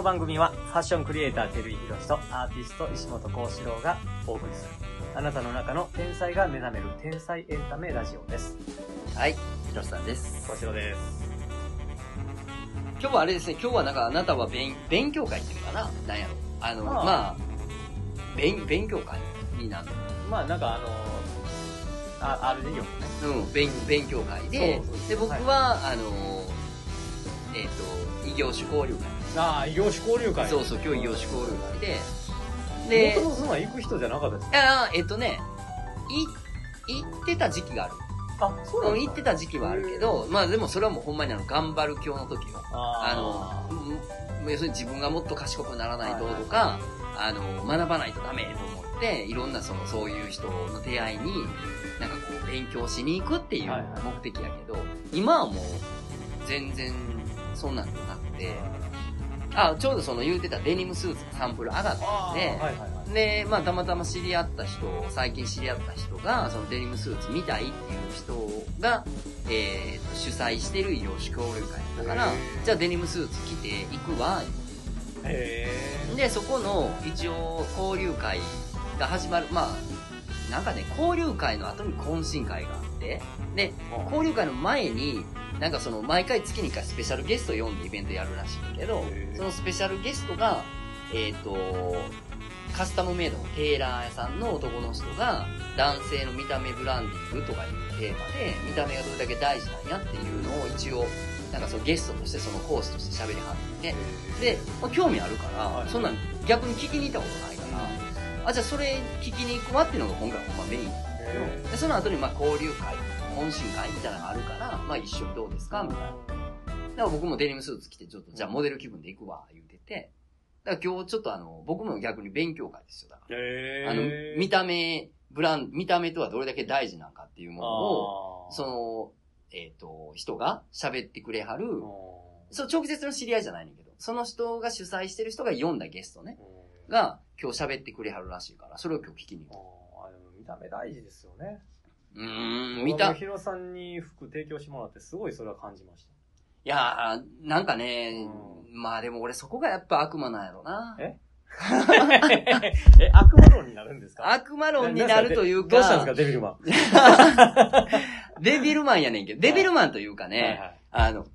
の番組はファッションクリエイター照井宏とアーティスト石本幸四郎がお送りする。あなたの中の天才が目覚める天才エンタメラジオです。はい、ひろしさんです。幸四郎です。今日はあれですね、今日はなんかあなたは勉勉強会っていうのかな？なんやろ。あの、ああ。まあ、勉、勉強会になる。まあなんかあのあある授業もねの。うん、勉、勉強会でで、僕は、あの、えっ、と、異業種交流ああ異業種交流会。会そうそう、今日異業種交流会で、で、僕もそんなん行く人じゃなかったですいや、えっ、とね、い、行ってた時期がある。あそうなんうん、ですか行ってた時期はあるけど、まあでもそれはもうほんまにあの、頑張る今日の時よ。ああの、うん要するに自分がもっと賢くならないととか、あの、学ばないとダメと思って、いろんなその、そういう人の出会いに、なんかこう、勉強しに行くっていう目的やけど、今はもう、全然、そんなんなくて、あ、ちょうどその言うてたデニムスーツのサンプル上がったあんで、はいはいはい。で、まあ、たまたま知り合った人、最近知り合った人が、そのデニムスーツ見たいっていう人が、えーと、主催してる異業種交流会だからじゃあデニムスーツ着て行くわ、で、そこの、一応、交流会が始まる、まあ、なんかね、交流会の後に懇親会があって、で、交流会の前に、なんかその、毎回月に1回スペシャルゲスト呼んでイベントやるらしいんだけどそのスペシャルゲストが、えっ、と、カスタムメイドのテーラー屋さんの男の人が、男性の見た目ブランディングとかいうテーマで、見た目がどれだけ大事なんやっていうのを一応、なんかそのゲストとしてそのコースとして喋りはって、で、まあ、興味あるから、はい。そんなん逆に聞きに行ったことないから、あ、じゃあそれ聞きに行くわっていうのが今回ほんまメインなんだけど、で、その後にまあ交流会、懇親会みたいなのがあるから、まあ一緒にどうですか？みたいな。だから僕もデニムスーツ着てちょっと、じゃあモデル気分で行くわ、言うてて。だから今日ちょっとあの、僕も逆に勉強会ですよ。だからへあの、見た目、ブラン、見た目とはどれだけ大事なのかっていうものを、その、えっ、と、人が喋ってくれはる、うんそう、直接の知り合いじゃないねんけど、その人が主催してる人が読んだゲストね、うんが今日喋ってくれはるらしいから、それを今日聞きに行く。見た目大事ですよね。うーん、見見た、た。ヒロさんに服提供してもらってすごいそれは感じましいやー、なんかね、うまあでも俺そこがやっぱ悪魔なんやろな。え？た。え、悪魔論になるんですか？悪魔論になるというか、どうしたんですか、デビルマン。デビルマンやねんけど、デビルマンというかね、はいはいあの、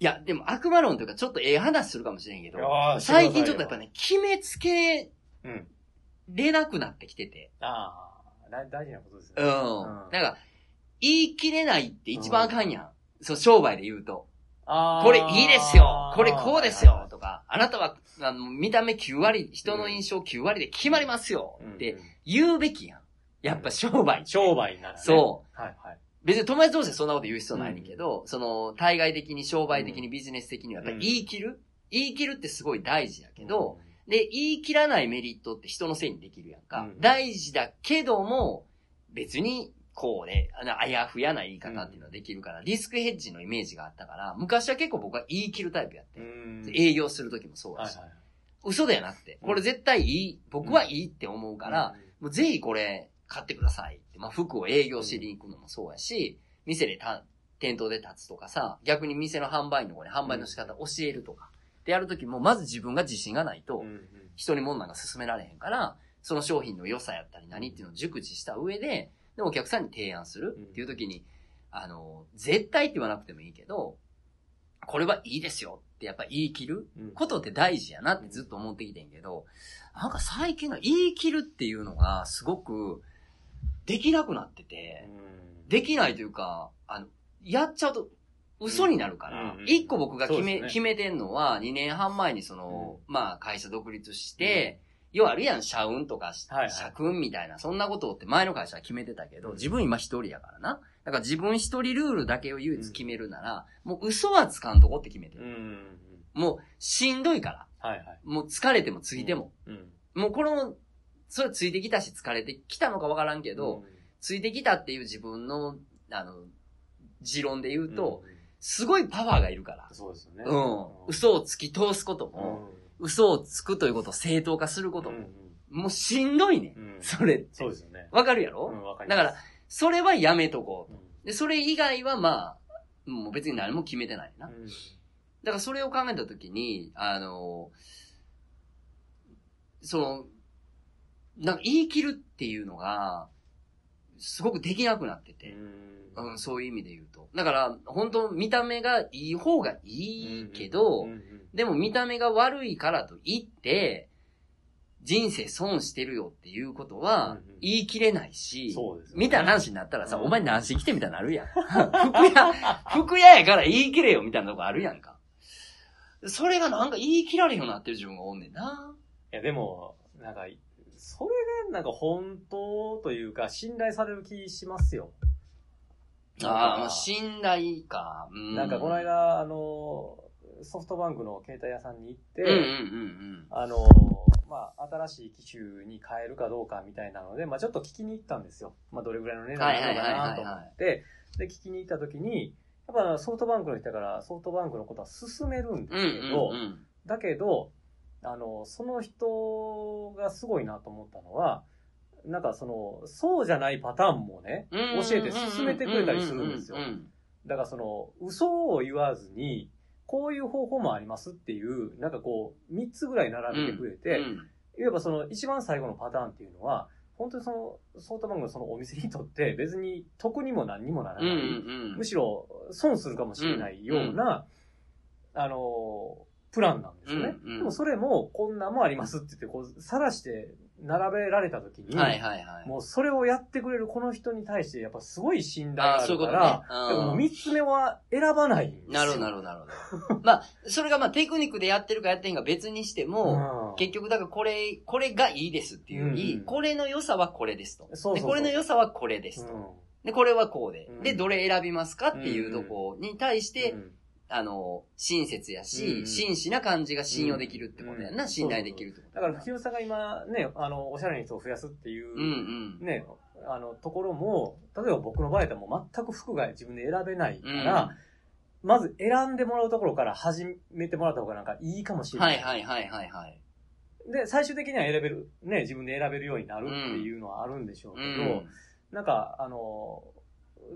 いや、でも悪魔論というかちょっとええ話するかもしれんけど、最近ちょっとやっぱ。ね、決めつけうん。れなくなってきてて、ああ、大大事なことですようん。ね。なんか、言い切れないって一番あかんやん。そう、商売で言うと。あーこれいいですよこれこうですよとか、あなたは、あの、見た目9割、人の印象9割で決まりますようんって言うべきやん。やっぱ商売。商売ならね。そう。はいはい。別に友達同士でそんなこと言う必要ないねんけど、その、対外的に商売的にビジネス的にはやっぱり言い切る、言い切るってすごい大事だけど、で、言い切らないメリットって人のせいにできるやんか。うん大事だけども、別に、こうね、あの、あやふやな言い方っていうのはできるから、リスクヘッジのイメージがあったから、昔は結構僕は言い切るタイプやって。うん。営業するときもそうだし、はいはい。嘘ではなくて、これ絶対いい、僕はいいって思うから、もうぜひこれ買ってくださいって。まあ服を営業しに行くのもそうやし、店でた店頭で立つとかさ、逆に店の販売員の子に販売の仕方教えるとか。でやるときも、まず自分が自信がないと人に物なんか勧められへんから、その商品の良さやったり何っていうのを熟知した上で、で、お客さんに提案するっていうときに、あの、絶対って言わなくてもいいけど、これはいいですよってやっぱ言い切るうん。ことって大事やなってずっと思ってきてんけど、なんか最近の言い切るっていうのがすごくできなくなってて、うん。できないというか、あの、やっちゃうと嘘になるから一個僕が決め、決めてんのは、2年半前にその、まあ会社独立して、要はあるやん、社運とか、社訓みたいな、そんなことって前の会社は決めてたけど、自分今一人やからな。だから自分一人ルールだけを唯一決めるなら、もう嘘はつかんとこって決めてる。もうしんどいから。もう疲れてもついても。うん。もうこの、それついてきたし疲れてきたのかわからんけど、ついてきたっていう自分の、あの、持論で言うと、うん、すごいパワーがいるから。そうですよね。うん。嘘を突き通すことうも、ん。嘘をつくということを正当化することも、うんもうしんどいね。それって。そうですよね。わかるやろ、うん、わかりだからそれはやめとこう。で、それ以外はまあ、もう別に何も決めてないな。うんだからそれを考えたときに、あの、その、なんか言い切るっていうのが、すごくできなくなってて、うんうん、そういう意味で言うと。だから、本当見た目がいい方がいいけど、うんうんでも見た目が悪いからと言って、人生損してるよっていうことはうんうん言い切れないし、そうですよねみた話になったらさ、うんお前何してきてみたいになるやん。服屋、服屋やから言い切れよみたいなとこあるやんか。それがなんか言い切られへんようになってる自分がおんねんな。いや、でも、なんか、それがなんか本当というか、信頼される気しますよ。ああ、もなんかう信頼か。うんなんかこの、間、あの、ソフトバンクの携帯屋さんに行って、うんうんうんあの、まあ、新しい機種に変えるかどうかみたいなので、まあ、ちょっと聞きに行ったんですよ。まあ、どれぐらいの値段なのかなと思って、で、聞きに行った時に、やっぱソフトバンクの人だから、ソフトバンクのことは進めるんでうん。うんすけど、うんうん。だけど、あの、その人がすごいなと思ったのは、なんかその、そうじゃないパターンもね、うん教えて進めてくれたりするんですよ。う。んだからその、嘘を言わずに、こういう方法もありますっていう、なんかこう、3つぐらい並べてくれて、うん。いわばその一番最後のパターンっていうのは、本当にその、ソフトバンクのそのお店にとって別に得にも何にもならない、んむしろ損するかもしれないような、あの、プランなんですよね。うんうんでもそれもこんなんもありますって言って、こう、さらして並べられた時に、はいはいはい。もうそれをやってくれるこの人に対してやっぱすごい信頼があるから、うんでも三つ目は選ばないんですよ。なるほどなるほどなるほど。まあ、それがまあテクニックでやってるかやってへんか別にしても、うん結局だからこれ、これがいいですっていうより、うんこれの良さはこれですと。そうそうそうで、これの良さはこれですと。うんで、これはこうで。うんで、どれ選びますかっていうとこに対して、うんあの、親切やし、うん真摯な感じが信用できるってことやんな、うん信頼できるってことだから、清さんが今ね、あの、おしゃれな人を増やすっていう、うんうん。ね、あの、ところも、例えば僕の場合だったらもう全く服が自分で選べないから、まず選んでもらうところから始めてもらった方がなんかいいかもしれな。はいいはいはいはいはい。で、最終的には選べる、ね、自分で選べるようになるっていうのはあるんでしょううけど、ん。なんか、あの、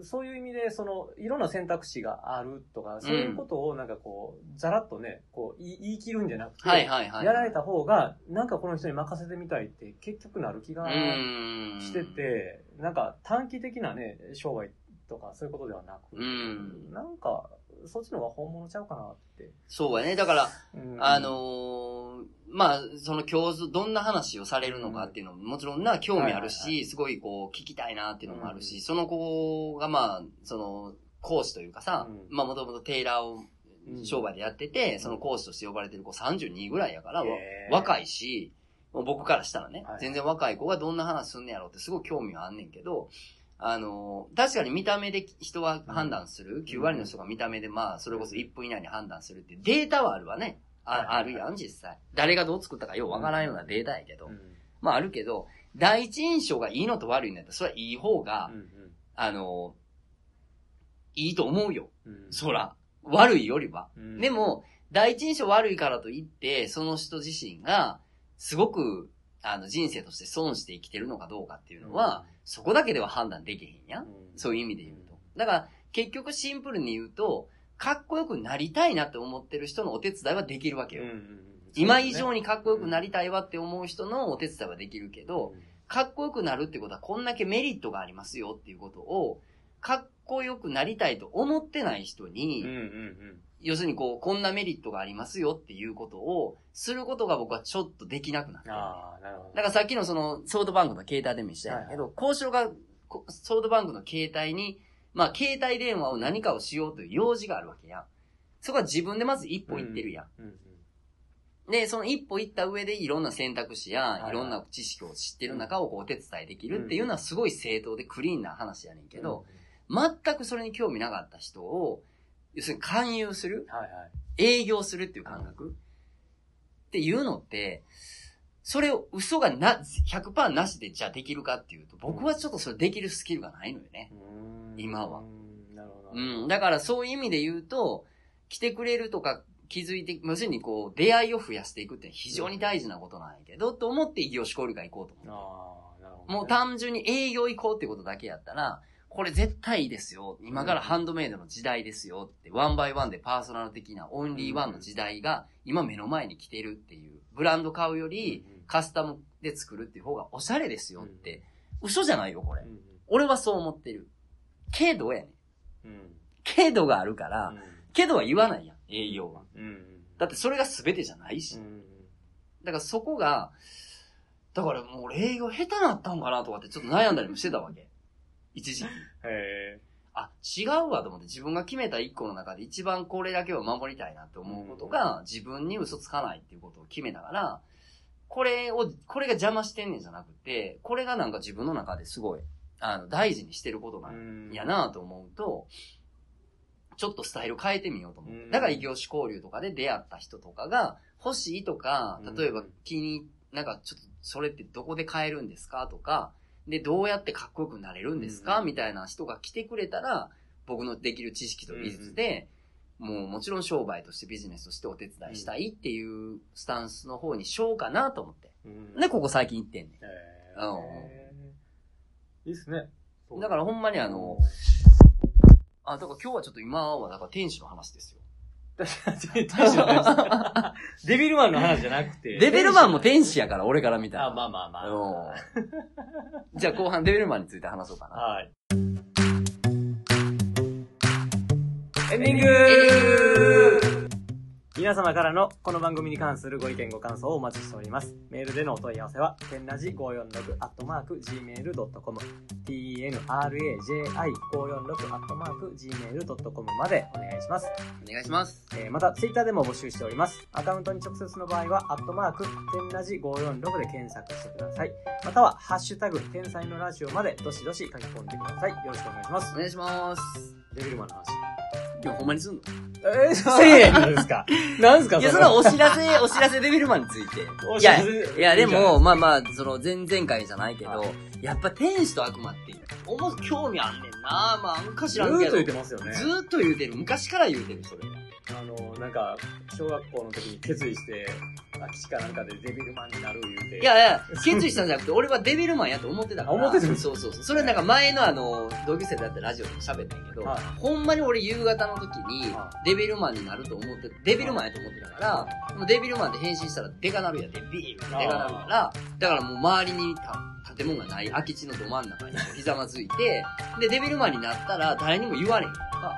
そういう意味で、その、いろんな選択肢があるとか、そういうことをなんかこう、ざらっとね、こう、言い切るんじゃなくて、はいはいはい。やられた方が、なんかこの人に任せてみたいって結局なる気がうん。してて、なんか短期的なね、商売とかそういうことではなく、うんなんか、そっちの方が本物ちゃうかなって。そうやね。だから、うん。あのーまあ、その教授、どんな話をされるのかっていうのももちろんな、興味あるし、はいはいすごいこう、聞きたいなっていうのもあるし、うん。その子がまあ、その、講師というかさ、うん。まあもともとテイラーをうん商売でやってて、その講師として呼ばれてる子32ぐらいやから、若いし、僕からしたらね、はい全然若い子がどんな話すんねやろうってすごい興味はあんねんけど、あの、確かに見た目で人は判断する。9割の人が見た目でまあ、それこそ1分以内に判断するってデータはあるわね。はいああるやん、実際。誰がどう作ったかようわからんようなデータやけど。うんまああるけど、第一印象がいいのと悪いのやったら、それはいい方が、うんあの、いいと思うよ。うんそら。悪いよりは。うんでも、第一印象悪いからといって、その人自身が、すごく、あの、人生として損して生きてるのかどうかっていうのは、そこだけでは判断できへんやん。そういう意味で言うと。だから、結局シンプルに言うと、かっこよくなりたいなって思ってる人のお手伝いはできるわけよ。うんうんうん今以上にかっこよくなりたいわって思う人のお手伝いはできるけど、かっこよくなるってことはこんだけメリットがありますよっていうことを、かっこよくなりたいと思ってない人に、うんうんうん要するにこう、こんなメリットがありますよっていうことを、することが僕はちょっとできなくなってる。ああ、なるほど。だからさっきのその、ソフトバンクの携帯でも一緒やけど、交渉が、こソフトバンクの携帯に、まあ、携帯電話を何かをしようという用事があるわけやん。そこは自分でまず一歩行ってるやん。うんうんで、その一歩行った上でいろんな選択肢や、いいろんな知識を知ってる中をこうお手伝いできるっていうのはすごい正当でクリーンな話やねんけど、、全くそれに興味なかった人を、要するに勧誘するはいはい。営業するっていう感覚っていうのって、それを嘘がな、100%なしでじゃあできるかっていうと、僕はちょっとそれできるスキルがないのよね。うん今は。うんなるほど。うん。だからそういう意味で言うと、来てくれるとか気づいて、要するにこう、出会いを増やしていくって非常に大事なことなんやけど、と思って異業種交流会行こうと思う。ああ、なるほどね。もう単純に営業行こうってことだけやったら、これ絶対いいですよ。今からハンドメイドの時代ですよって、ワンバイワンでパーソナル的なオンリーワンの時代が今目の前に来てるっていう。ブランド買うよりカスタムで作るっていう方がおしゃれですよって。嘘じゃないよ、これ。俺はそう思ってる。けどやねん。うん。けどがあるから、うんけどは言わないやん、営業は。うん。だってそれが全てじゃないし。うん。だからそこが、だからもう俺営業下手なったんかなとかってちょっと悩んだりもしてたわけ。一時期。へあ、違うわと思って自分が決めた一個の中で一番これだけは守りたいなって思うことが自分に嘘つかないっていうことを決めたから、これを、これが邪魔してんねんじゃなくて、これがなんか自分の中ですごい、あの、大事にしてることなえ。んやなと思うと、ちょっとスタイル変えてみようと思って。うんだから異業種交流とかで出会った人とかが欲しいとかうん、例えば気に、なんかちょっとそれってどこで買えるんですかとか、で、どうやってかっこよくなれるんですか？うんみたいな人が来てくれたら、僕のできる知識と技術で、もうもちろん商売としてビジネスとしてお手伝いしたいっていうスタンスの方にしようかなと思って。うんで、ここ最近行ってんねへうんえ。いいっすね。ん。だからほんまにあの、あ、だから今日はちょっと今はだから天使の話ですよ。デビルマンの話じゃなくて。デビルマンも天使やから、俺から見たら。あ、まあまあまあ。うんじゃあ後半デビルマンについて話そうかな。はい。エンディング皆様からのこの番組に関するご意見ご感想をお待ちしております。メールでのお問い合わせは、天ラジ546アットマーク gmail.com、tenraji546 アットマーク gmail.com までお願いします。お願いします。えーまた、ツイッターでも募集しております。アカウントに直接の場合は、アットマーク、天ラジ546で検索してください。または、ハッシュタグ、天才のラジオまで、どしどし書き込んでください。よろしくお願いしますお。願いします。デビルマンの話。今日ほんまにすんの？えー、せえへんのですか？なんですかいや、そのお知らせ、お知らせデビルマンについて。いや、お知らせいや、でも、まあまあ、その、前々回じゃないけどは、やっぱ天使と悪魔って、おも、興味あんねんなまあ、なんか知ずーっと。言ってますよね。ずーっと言うてる。昔から言うてる、それ。あの、なんか、小学校の時に決意して、空き地かなんかでデビルマンになる言うて。いやいや、決意したんじゃなくて、俺はデビルマンやと思ってたから。あ思ってたそうそうそう。それなんか前のあの、同級生だってラジオでも喋ったんやけど、はいほんまに俺夕方の時には、デビルマンになると思って、デビルマンやと思ってたから、もうデビルマンで変身したらデカなるやん、デビールってデカなるから、だからもう周りにた建物がない空き地のど真ん中にひざまずいて、で、デビルマンになったら誰にも言われへんとか、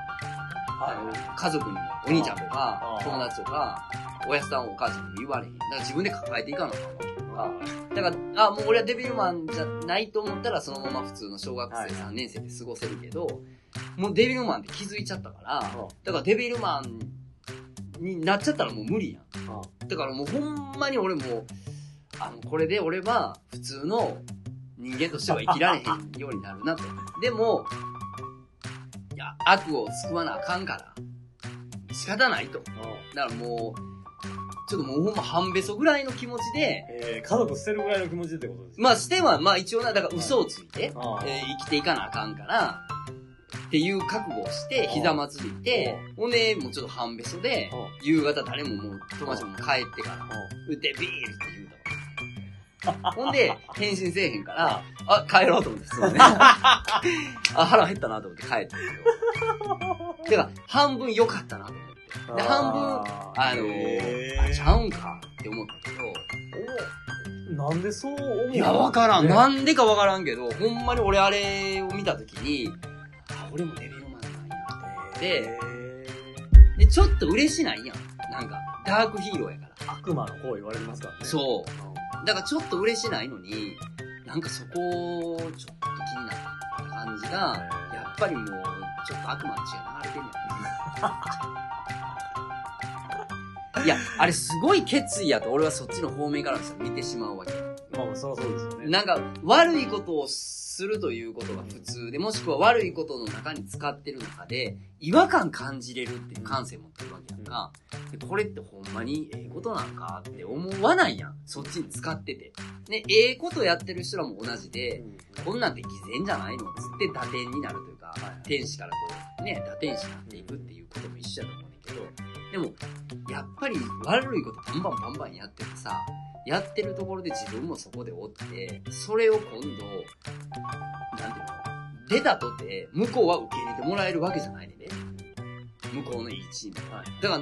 あの、家族にも、お兄ちゃんとかあ、友達とか、おやすさんお母ちゃんにも言われへん。だから自分で抱えていかなあかだから、あ、もう俺はデビルマンじゃないと思ったら、そのまま普通の小学生3年生で過ごせるけど、もうデビルマンって気づいちゃったから、だからデビルマンになっちゃったらもう無理やん。あだからもうほんまに俺も、あの、これで俺は普通の人間としては生きられへんようになるなと。でも、悪を救わなあかんから、仕方ないと。だからもう、ちょっともうほんま半べそぐらいの気持ちで、えー、家族捨てるぐらいの気持ちってことですか？まあしては、まあ一応な、だから嘘をついて、ああえー生きていかなあかんから、っていう覚悟をして、ひざまずいて、ほんで、もうちょっと半べそで、夕方誰ももう友達も帰ってから、で、ビールって。ほんで、返信せえへんから、あ、帰ろうと思って、普通にね。あ、腹減ったなと思って帰ったんですよ。だから、半分良かったなと思って。で半分あのあ、ちゃうんかって思ったけど、おなんでそう思ういや、わからん。ねなんでかわからんけど、ほんまに俺あれを見たときに、あ、俺もデビルマンなんやって、へで、ちょっと嬉しないやん。なんか、ダークヒーローやから。ー悪魔の子言われてますからね。そう。だからちょっと嬉しないのに、なんかそこ、ちょっと気になった感じが、やっぱりもう、ちょっと悪魔の血が流れてんねん。いや、あれすごい決意やと俺はそっちの方面から見てしまうわけ。まあまあ、そりゃそうですよね。なんか、悪いことをするということが普通で、もしくは悪いことの中に使ってる中で、違和感感じれるっていう感性持ってるわけやんか。でこれってほんまにええことなんかって思わないやん。そっちに使ってて。ね、ええことやってる人らも同じで、こんなんて偽善じゃないのつって打点になるというか、天使からこう、ね、打天使になっていくっていうことも一緒やと思うんだけど、でも、やっぱり悪いことバンバンバンバンやっててさ、やってるところで自分もそこでおって、それを今度、なんていうの出たとて、向こうは受け入れてもらえるわけじゃないね。向こうのいいチーム。はい。だか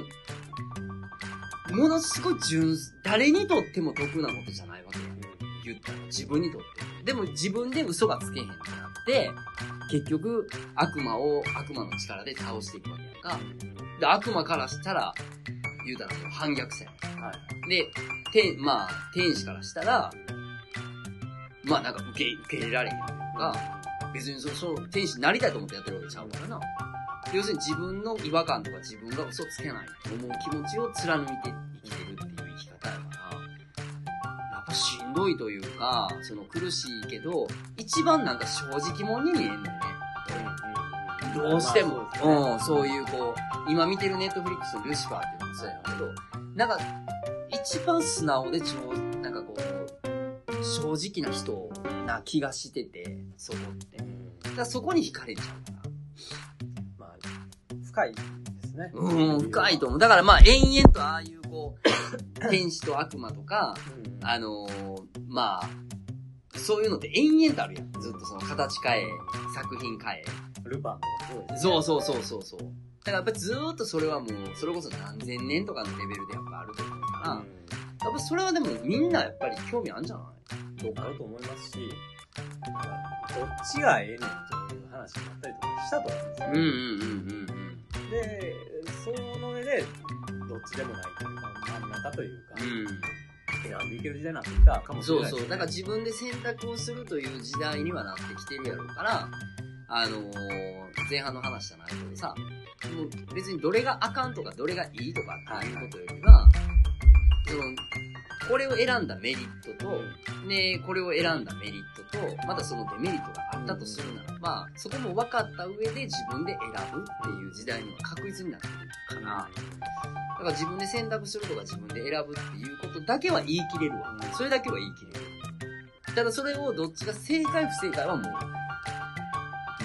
ら、ものすごい純、誰にとっても得なことじゃないわけや。言ったら、自分にとって。でも自分で嘘がつけへんってなって、結局、悪魔を悪魔の力で倒していくわけやんか。で、悪魔からしたら、言うたら反逆者やんはい。で、天、まあ、天使からしたら、まあなんか受け、受け入れられへんというか、別にそその天使になりたいと思ってやってるわけちゃうからな。要するに自分の違和感とか自分が嘘つけないと思う気持ちを貫いて生きてるっていう生き方やから、やっぱしんどいというか、その苦しいけど、一番なんか正直者に見えんだよね。どうしても、うん、そういうこう、今見てるネットフリックスのルシファーっていうのもそうやけど、なんか、一番素直でちょう、なんかこう、正直な人な気がしてて、そこって。だからそこに惹かれちゃうから。まあ、深いですね。うん、深いと思う。だからまあ、延々とああいうこう、天使と悪魔とか、うん。あのーまあ、そういうのって延々とあるやん。ずっとその形変え、作品変え。ルパンとかそうですね。そうそうそうそうそう。だからやっぱりずーっとそれはもう、それこそ何千年とかのレベルでやっぱあると思うから、うん。やっぱそれはでもみんなやっぱり興味あるんじゃない？どうかあると思いますし、どっちがええねんっていう話になったりとかしたと思うんですよ。うんうんうんうんで、その上で、どっちでもないというか、真ん中というか、うん。選んでいける時代になってきたかもしれないね、そうそう。だから自分で選択をするという時代にはなってきてるやろうから、あのー前半の話じゃないけどさ、もう別にどれがあかんとかどれがいいとかっていうことよりは、その、これを選んだメリットと、ね、これを選んだメリットと、またそのデメリットがあったとするならば、そこも分かった上で自分で選ぶっていう時代には確実になってくるかな。だから自分で選択するとか自分で選ぶっていうことだけは言い切れるわ。それだけは言い切れる。ただそれをどっちが正解不正解はもう、もう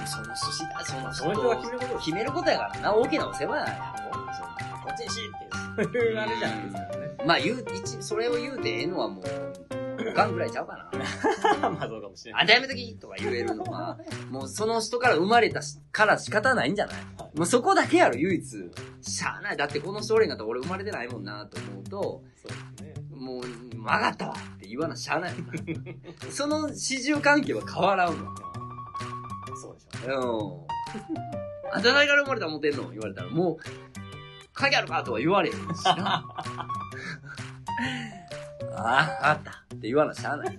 その寿司だ、そのその人が決めること決めることやからな、大きなお世話ややろ。こっちにしって、そういうあれじゃないですかね。まあ言う、一、それを言うてええのはもう、ガンぐらいちゃうかな。まあそうかもしれない。あんたやめときとか言えるのは、もうその人から生まれたしから仕方ないんじゃないもうそこだけやろ、唯一。しゃあない。だってこの人俺がったら俺生まれてないもんなと思うと、そうですね。もう、わかったわって言わなしゃあない。その始終関係は変わらんわ。ですようん。あんた誰から生まれた思ってんの？言われたら、もう、影あるかとは言われへんしな。ああ、あったって言わなしゃあない。